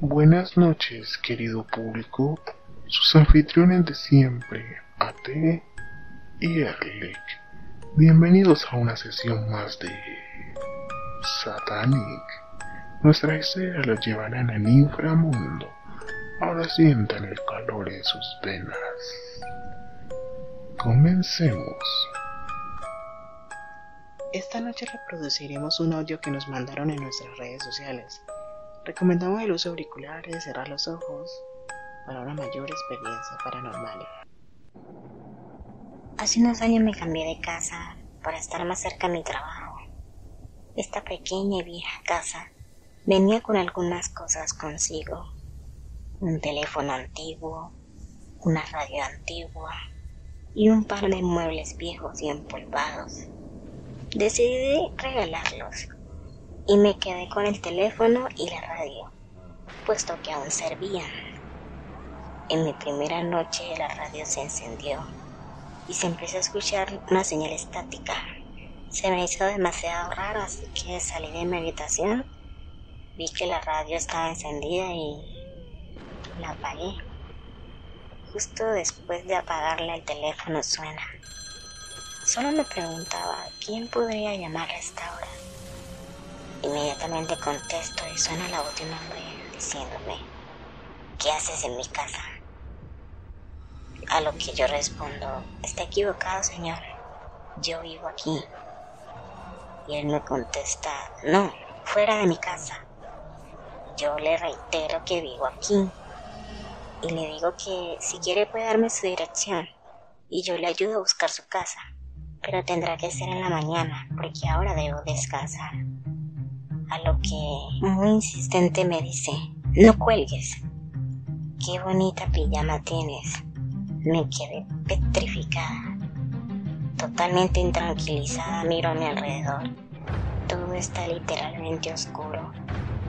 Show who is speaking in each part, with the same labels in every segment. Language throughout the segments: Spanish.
Speaker 1: Buenas noches, querido público. Sus anfitriones de siempre, AT y Erlich. Bienvenidos a una sesión más de Satanic. Nuestra historia los llevarán al inframundo. Ahora sientan el calor en sus venas. Comencemos.
Speaker 2: Esta noche reproduciremos un audio que nos mandaron en nuestras redes sociales. Recomendamos el uso de auriculares, cerrar los ojos para una mayor experiencia paranormal.
Speaker 3: Hace unos años me cambié de casa para estar más cerca de mi trabajo. Esta pequeña y vieja casa venía con algunas cosas consigo. Un teléfono antiguo, una radio antigua y un par de muebles viejos y empolvados. Decidí regalarlos y me quedé con el teléfono y la radio, puesto que aún servían. En mi primera noche la radio se encendió y se empezó a escuchar una señal estática. Se me hizo demasiado raro, así que salí de mi habitación, vi que la radio estaba encendida y la apagué. Justo después de apagarla el teléfono suena. Solo me preguntaba quién podría llamar a esta hora. Inmediatamente contesto y suena la voz de diciéndome, ¿qué haces en mi casa? A lo que yo respondo, está equivocado, señor. Yo vivo aquí. Y él me contesta, no, fuera de mi casa. Yo le reitero que vivo aquí. Y le digo que si quiere puede darme su dirección. Y yo le ayudo a buscar su casa. Pero tendrá que ser en la mañana, porque ahora debo descansar a lo que muy insistente me dice, no cuelgues. Qué bonita pijama tienes. Me quedé petrificada. Totalmente intranquilizada miro a mi alrededor. Todo está literalmente oscuro.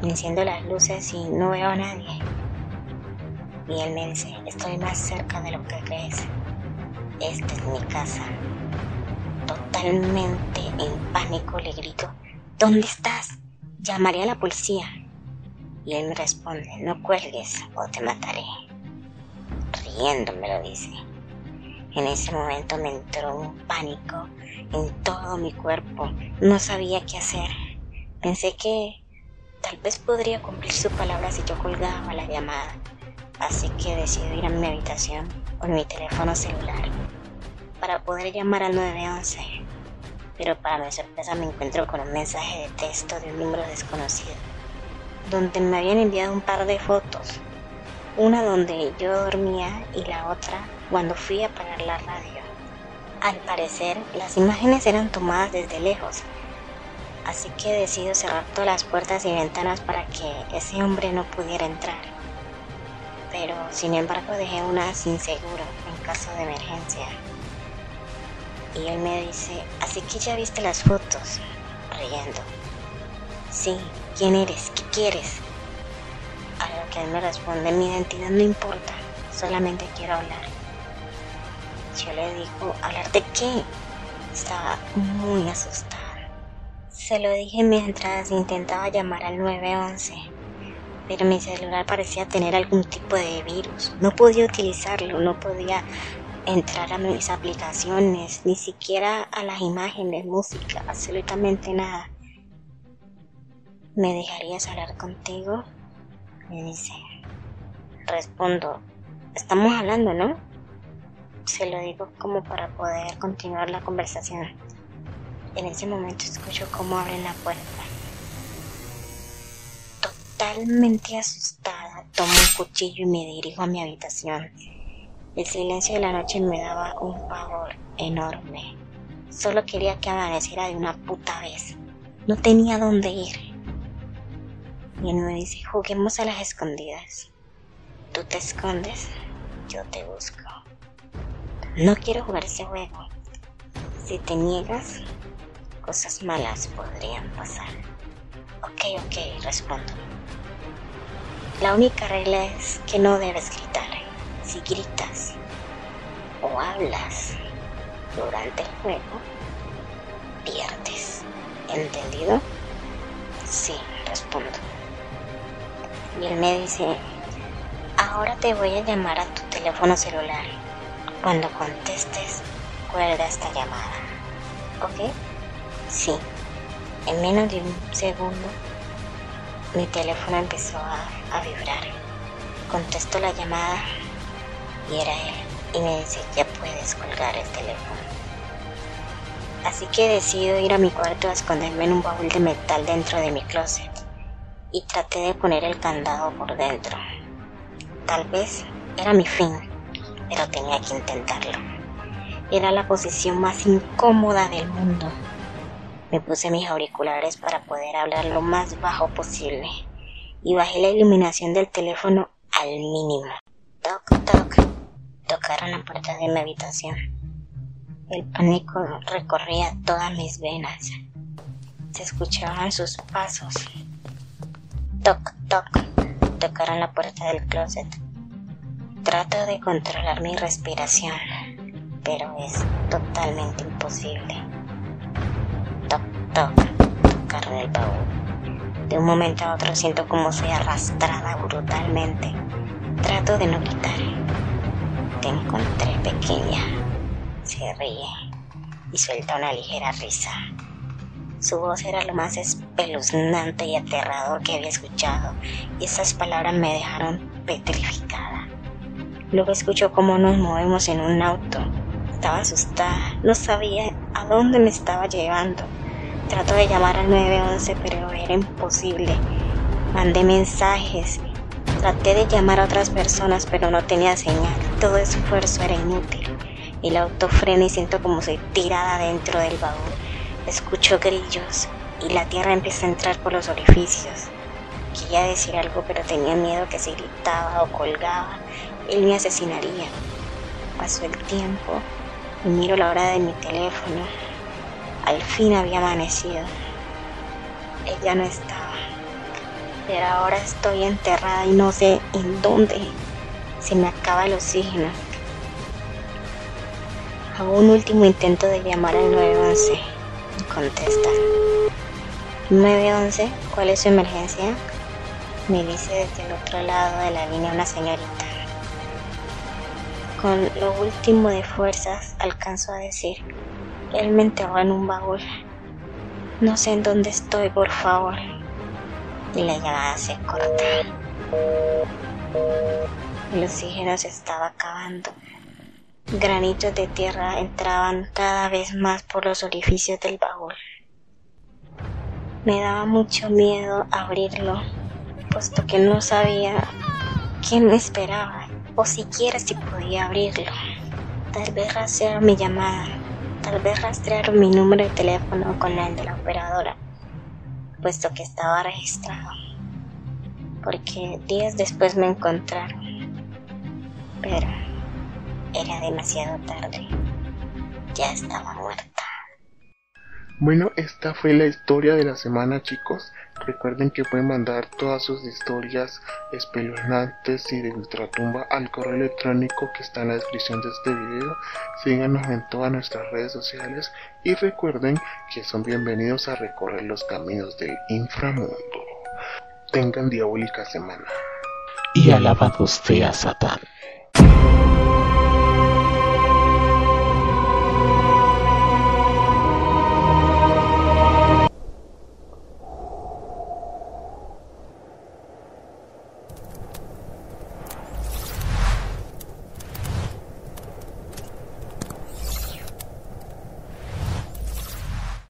Speaker 3: Enciendo las luces y no veo a nadie. Y él me dice, estoy más cerca de lo que crees. Esta es mi casa. Totalmente en pánico le grito, ¿dónde estás? Llamaré a la policía. Y él me responde, no cuelgues o te mataré. Riendo me lo dice. En ese momento me entró un pánico en todo mi cuerpo. No sabía qué hacer. Pensé que tal vez podría cumplir su palabra si yo colgaba la llamada. Así que decidí ir a mi habitación con mi teléfono celular para poder llamar al 911 pero para mi sorpresa me encuentro con un mensaje de texto de un número desconocido, donde me habían enviado un par de fotos, una donde yo dormía y la otra cuando fui a apagar la radio. Al parecer, las imágenes eran tomadas desde lejos, así que decido cerrar todas las puertas y ventanas para que ese hombre no pudiera entrar. Pero, sin embargo, dejé una sin seguro en caso de emergencia. Y él me dice, así que ya viste las fotos, riendo. Sí, ¿quién eres? ¿Qué quieres? A lo que él me responde, mi identidad no importa, solamente quiero hablar. Yo le digo, ¿hablar de qué? Estaba muy asustada. Se lo dije mientras intentaba llamar al 911, pero mi celular parecía tener algún tipo de virus. No podía utilizarlo, no podía entrar a mis aplicaciones, ni siquiera a las imágenes, música, absolutamente nada. ¿Me dejarías hablar contigo? Me dice. Respondo, estamos hablando, ¿no? Se lo digo como para poder continuar la conversación. En ese momento escucho cómo abren la puerta. Totalmente asustada, tomo un cuchillo y me dirijo a mi habitación. El silencio de la noche me daba un pavor enorme. Solo quería que amaneciera de una puta vez. No tenía dónde ir. Y él me dice, juguemos a las escondidas. Tú te escondes, yo te busco. No quiero jugar ese juego. Si te niegas, cosas malas podrían pasar. Ok, ok, respondo. La única regla es que no debes gritar si gritas, o hablas durante el juego, pierdes. ¿Entendido? Sí, respondo. Y él me dice, ahora te voy a llamar a tu teléfono celular. Cuando contestes, cuelga esta llamada. ¿Ok? Sí. En menos de un segundo, mi teléfono empezó a, a vibrar. Contesto la llamada y era él. Y me dice, ya puedes colgar el teléfono. Así que decido ir a mi cuarto a esconderme en un baúl de metal dentro de mi closet. Y traté de poner el candado por dentro. Tal vez era mi fin, pero tenía que intentarlo. Era la posición más incómoda del mundo. Me puse mis auriculares para poder hablar lo más bajo posible y bajé la iluminación del teléfono al mínimo. Toc, toc. Tocaron la puerta de mi habitación. El pánico recorría todas mis venas. Se escuchaban sus pasos. Toc, toc. Tocaron la puerta del closet. Trato de controlar mi respiración, pero es totalmente imposible. Toc, toc. Tocaron el baúl. De un momento a otro siento como soy arrastrada brutalmente. Trato de no gritar. Te encontré pequeña. Se ríe y suelta una ligera risa. Su voz era lo más espeluznante y aterrador que había escuchado, y esas palabras me dejaron petrificada. Luego escucho cómo nos movemos en un auto. Estaba asustada, no sabía a dónde me estaba llevando. Trato de llamar al 911, pero era imposible. Mandé mensajes, traté de llamar a otras personas, pero no tenía señal. Todo esfuerzo era inútil. El auto frena y siento como soy tirada dentro del baúl. Escucho grillos y la tierra empieza a entrar por los orificios. Quería decir algo, pero tenía miedo que si gritaba o colgaba, él me asesinaría. Pasó el tiempo y miro la hora de mi teléfono. Al fin había amanecido. Ella no estaba. Pero ahora estoy enterrada y no sé en dónde. Se me acaba el oxígeno. Hago un último intento de llamar al 911. Contesta. 911, ¿cuál es su emergencia? Me dice desde el otro lado de la línea una señorita. Con lo último de fuerzas alcanzo a decir, él me enterró en un baúl. No sé en dónde estoy, por favor. Y la llamada se corta. El oxígeno se estaba acabando. Granitos de tierra entraban cada vez más por los orificios del baúl. Me daba mucho miedo abrirlo, puesto que no sabía quién me esperaba, o siquiera si podía abrirlo. Tal vez rastrearon mi llamada, tal vez rastrearon mi número de teléfono con el de la operadora, puesto que estaba registrado, porque días después me encontraron. Pero era demasiado tarde. Ya estaba muerta.
Speaker 1: Bueno, esta fue la historia de la semana, chicos. Recuerden que pueden mandar todas sus historias espeluznantes y de ultratumba al correo electrónico que está en la descripción de este video. Síganos en todas nuestras redes sociales y recuerden que son bienvenidos a recorrer los caminos del inframundo. Tengan diabólica semana.
Speaker 4: Y alabado sea Satán.